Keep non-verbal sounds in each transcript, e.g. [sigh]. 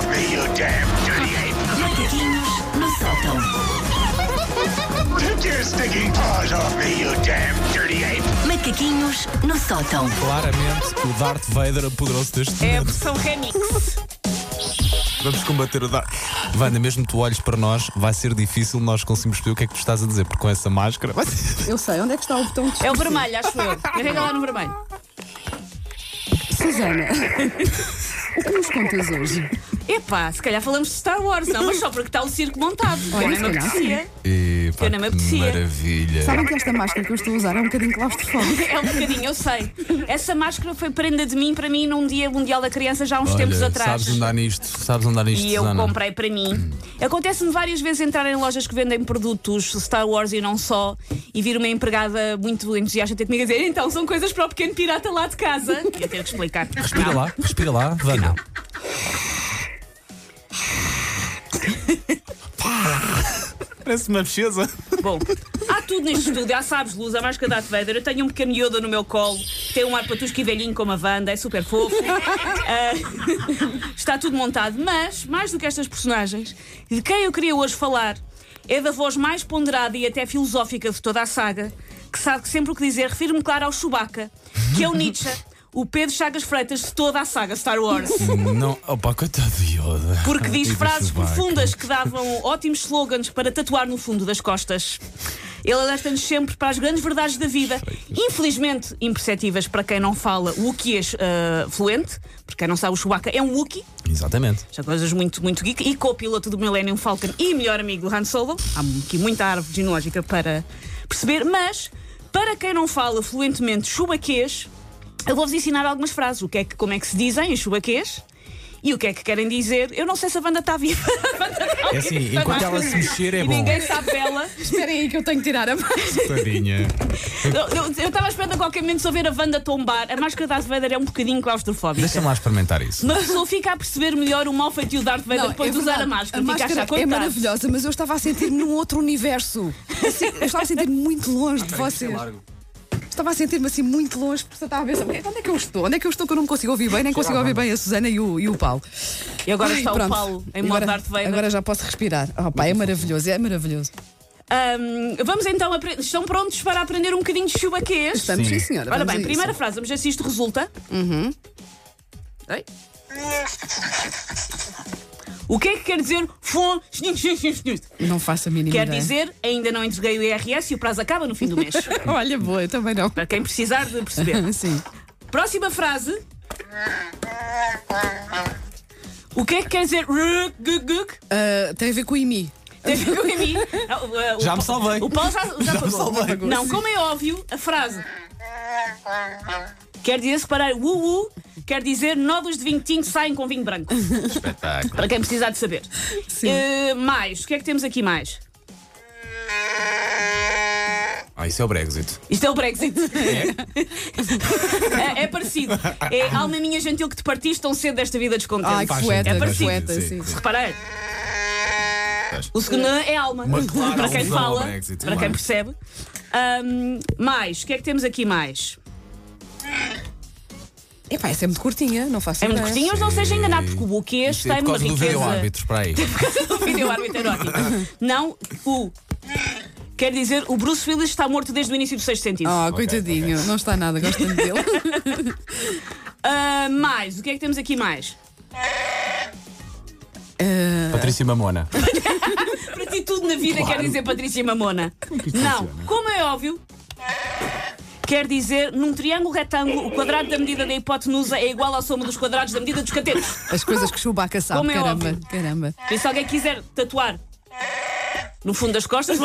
off me, you damn dirty ape! Macaquinhos no sótão. Take your stinking paws off me, you damn dirty ape! Macaquinhos no sótão. Claramente, o Darth Vader apoderou-se deste É a momento. versão remix. Vamos combater o Darth. Wanda, mesmo que tu olhes para nós, vai ser difícil nós conseguirmos perceber o que é que tu estás a dizer, porque com essa máscara. vai ser- Eu sei, onde é que está o botão de É o vermelho, acho eu. Carrega lá no vermelho. Susana, o que nos contas hoje? Epá, se calhar falamos de Star Wars, não, mas só porque está o circo montado. Olha, eu se me calhar apetecia. E, pá, Eu não me que apetecia. maravilha. Sabem que esta máscara que eu estou a usar é um bocadinho claustrofóbica. [laughs] É um bocadinho, eu sei. Essa máscara foi prenda de mim para mim num dia mundial da criança já há uns Olha, tempos atrás. Sabes andar nisto, sabes andar nisto, E eu Susana. comprei para mim. Acontece-me várias vezes entrar em lojas que vendem produtos Star Wars e não só, e vir uma empregada muito entusiasta ter comigo a dizer: então são coisas para o pequeno pirata lá de casa. E eu ter que explicar. Respira lá, respira lá, Wanda. [laughs] Parece uma mexeza. Bom, há tudo neste estúdio, há sabes luz, a máscara Darth Vader. Eu tenho um pequeno Yoda no meu colo, tem um ar patusco e velhinho como a Wanda, é super fofo. [laughs] Ah, está tudo montado, mas, mais do que estas personagens, de quem eu queria hoje falar é da voz mais ponderada e até filosófica de toda a saga, que sabe que sempre o que dizer, refiro-me claro ao Chewbacca, que é o Nietzsche. O Pedro Chagas Freitas de toda a saga Star Wars. [laughs] Não, opa, coitado de Yoda. Porque diz frases profundas que davam ótimos slogans para tatuar no fundo das costas. Ele alerta-nos sempre para as grandes verdades da vida, infelizmente imperceptíveis para quem não fala Wookiees uh, fluente, porque quem não sabe o Chewbacca é um Wookiee, Exatamente. são coisas muito, muito geek, e copiloto do Millennium Falcon e melhor amigo do Han Solo. Há aqui muita árvore genealógica para perceber, mas para quem não fala fluentemente chubaquês, eu vou-vos ensinar algumas frases, o que é que, como é que se dizem em chubaquês. E o que é que querem dizer? Eu não sei se a banda está viva. [laughs] É assim, enquanto ela se mexer é E bom. ninguém sabe dela. Esperem aí que eu tenho que tirar a máscara. Tadinha. Eu- Eu eu estava esperando a qualquer momento só ver a Wanda tombar. A máscara da Darth Vader é um bocadinho claustrofóbica. Deixa-me lá experimentar isso. Uma pessoa fica a perceber melhor o mau feitio Darth Vader depois é de usar a máscara. A máscara é maravilhosa, mas eu estava a sentir-me num outro universo. Assim, eu estava a sentir-me muito longe de vocês. Estava a sentir-me assim muito longe, porque estava a pensar, onde é que eu estou? Onde é que eu estou que eu não consigo ouvir bem? Nem consigo ouvir bem a Susana e o, e o Paulo. E agora Ai, está pronto. o Paulo em modo agora, Darth Vader. Agora já posso respirar. Oh, pá, é maravilhoso, é maravilhoso. Ahm, vamos então, estão prontos para aprender um bocadinho de chubaquês? Estamos, sim, Sim. senhora. Ora bem, primeira isso. frase, vamos ver se isto resulta. Oi? O que é que quer dizer fon Não faço a mínima Quer ideia. dizer, ainda não entreguei o IRS e o prazo acaba no fim do mês. [laughs] Olha, boa, eu também não. para quem precisar de perceber. [laughs] Sim. Próxima frase. O que é que quer dizer? Ah, tem a ver com o IMI. Tem a ver com mim? [laughs] Ah, o- o- Já me salvei. O Paulo já, já, Já me salvei. Não, como é óbvio, a frase quer dizer separar o uh, quer dizer nódulos de vinho tinto saem com vinho branco. Espetáculo. Para quem precisar de saber. Eh, mais, o que é que temos aqui mais? Ah, isso é o Brexit. Isto é o Brexit. É, é parecido. É alma minha gentil que te partiste tão cedo desta vida descontente. Ai, que Faz poeta, sentido, É que parecido. poeta, sim, sim. sim. Reparei. Faz. O segundo é alma. Uma clara para quem alusão ao fala, Brexit, para quem claro. percebe. Ahm, mais, o que é que temos aqui mais? Epá, essa é muito curtinha, não faço É muito ideia. curtinho, mas não seja enganado, porque o buquês é tem por uma causa do riqueza. vídeo árbitro, para aí. [laughs] do vídeo árbitro erótico. Não, o. Quer dizer, o Bruce Willis está morto desde o início do sexto sentido. Oh, coitadinho, não está nada, gosto tanto dele. [laughs] Ah, mais, o que é que temos aqui mais? Ah, Patrícia Mamona. [laughs] Para ti, tudo na vida quer dizer Patrícia Mamona. Não, como é óbvio. Quer dizer, num triângulo retângulo, o quadrado da medida da hipotenusa é igual à soma dos quadrados da medida dos catetos. as coisas que Chewbacca sabe, Como é caramba, óbvio. caramba. E se alguém quiser tatuar no fundo das costas,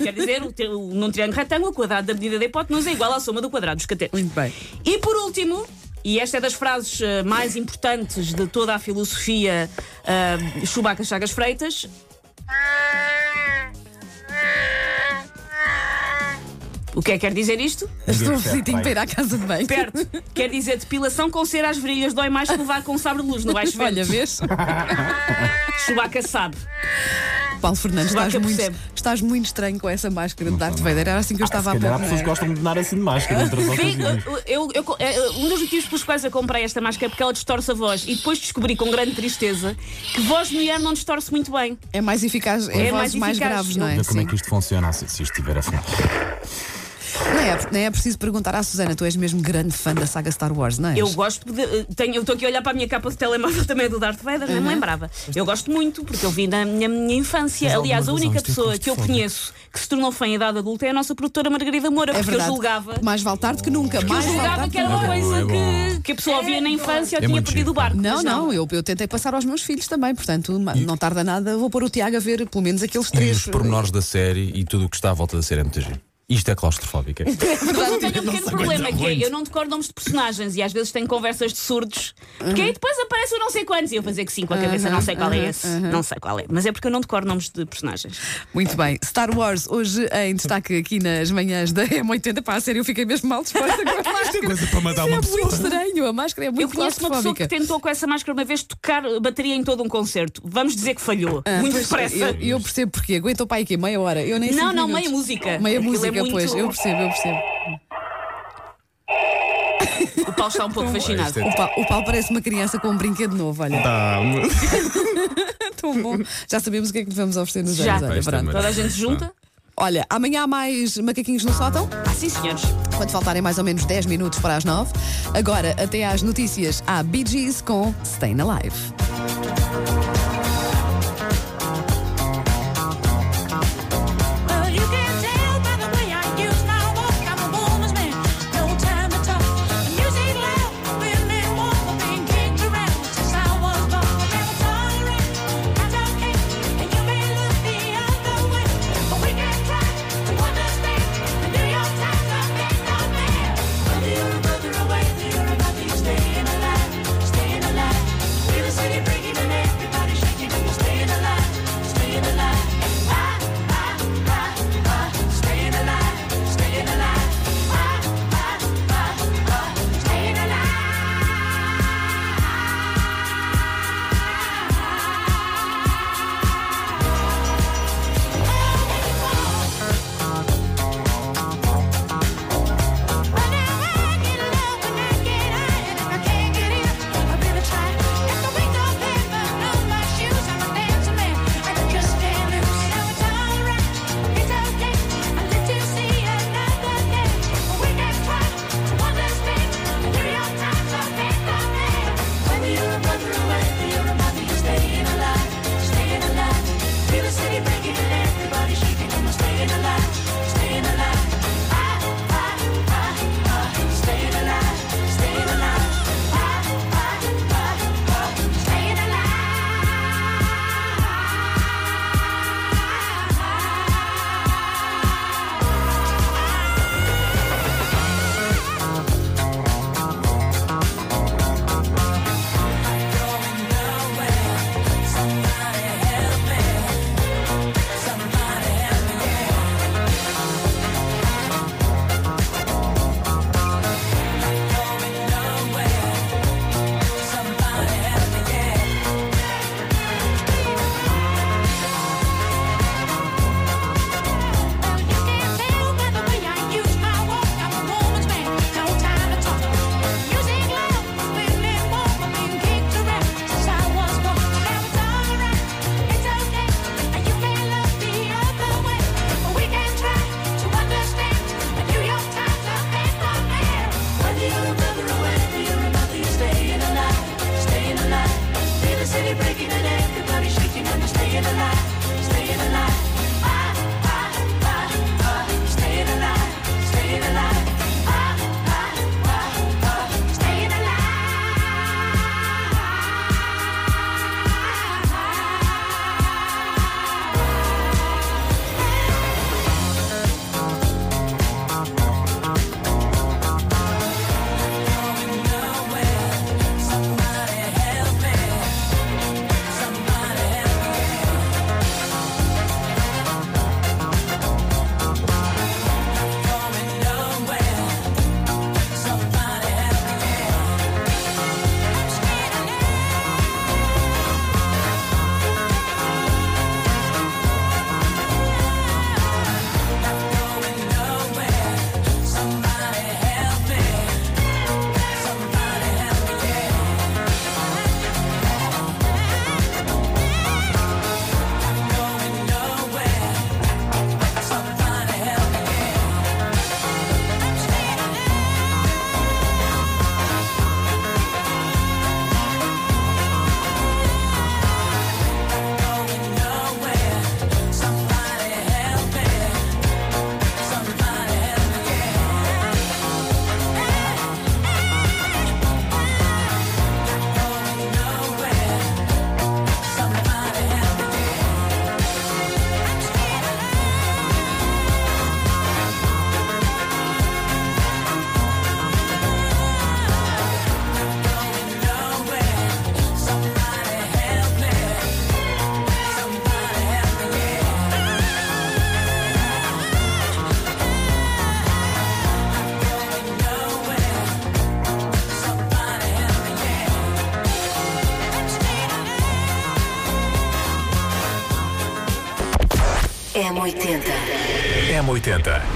quer dizer, num triângulo retângulo, o quadrado da medida da hipotenusa é igual à soma do quadrado dos catetos. Muito bem. E por último, e esta é das frases eh, mais importantes de toda a filosofia uh, Chewbacca Chagas Freitas. O que é que quer dizer isto? Estou felizinho para ir à casa de banho. Perto. [laughs] Quer dizer depilação com cera às virilhas dói mais que levar com um sabre de luz no baixo vento. Olha, vês? [laughs] Chewbacca sabe. Paulo Fernandes, estás muito, estás muito estranho com essa máscara de Darth Vader. Era assim que eu Ah, estava se a calhar há pessoas que não é? gostam de andar assim de máscara Sim, eu, eu- eu- é, um dos motivos pelos quais eu comprei esta máscara é porque ela distorce a voz. E depois descobri com grande tristeza que voz mulher não distorce muito bem. É mais eficaz, é, É mais mais, eficaz. graves, não é? Como é que isto funciona se, se isto estiver a fim? Não é, não é preciso perguntar à Susana, tu és mesmo grande fã da saga Star Wars, não é? Eu gosto de. Tenho, eu estou aqui a olhar para a minha capa de telemóvel [laughs] também do Darth Vader, nem me lembrava. Eu gosto muito, porque eu vi na minha, minha infância. Tens Aliás, a única é pessoa que eu conheço que se tornou fã em idade adulta é a nossa produtora Margarida Moura, É porque verdade. eu julgava. Mais vale tarde que nunca. Eu mais vale julgava que era uma É coisa bom. que, que a pessoa ouvia na infância ou É tinha perdido o barco. Não, mas não, eu, eu tentei passar aos meus filhos também, portanto, ma- não tarda nada, vou pôr o Tiago a ver pelo menos aqueles E três. os pormenores da série e tudo o que está à volta da série é muito giro. Isto é claustrofóbico. [laughs] é? Mas eu tenho um pequeno problema que é, eu não decoro nomes de personagens e às vezes tenho conversas de surdos, porque aí depois aparece o não sei quantos e eu fazer que sim com a cabeça, não sei qual é esse, não sei qual é, mas é porque eu não decoro nomes de personagens. Muito bem. Star Wars, hoje em destaque aqui nas manhãs da M80. Pá, a sério, eu fiquei mesmo mal disposta com [laughs] a máscara. coisa para matar Isso uma é pessoa. muito estranho, a máscara é muito Eu conheço uma pessoa que tentou com essa máscara uma vez tocar bateria em todo um concerto. Vamos dizer que falhou. Ah, muito depressa. Eu, eu percebo porque aguentou para aí que meia hora. Eu nem Não, cinco não, minutos. meia música. Meia Aquilo é muito- pois, eu percebo, eu percebo. O Paulo está um pouco fascinado. isto é- O Paulo, o Paulo parece uma criança com um brinquedo novo, olha. Tá. [laughs] Tão bom. Já sabemos o que é que lhe vamos oferecer nos Já. anos. Olha, é pronto. Toda a gente junta? Olha, amanhã há mais macaquinhos no sótão. Ah, sim, senhores. Quando faltarem mais ou menos 10 minutos para as 9. Agora, até às notícias, há Bee Gees com Staying Alive. M80. M80.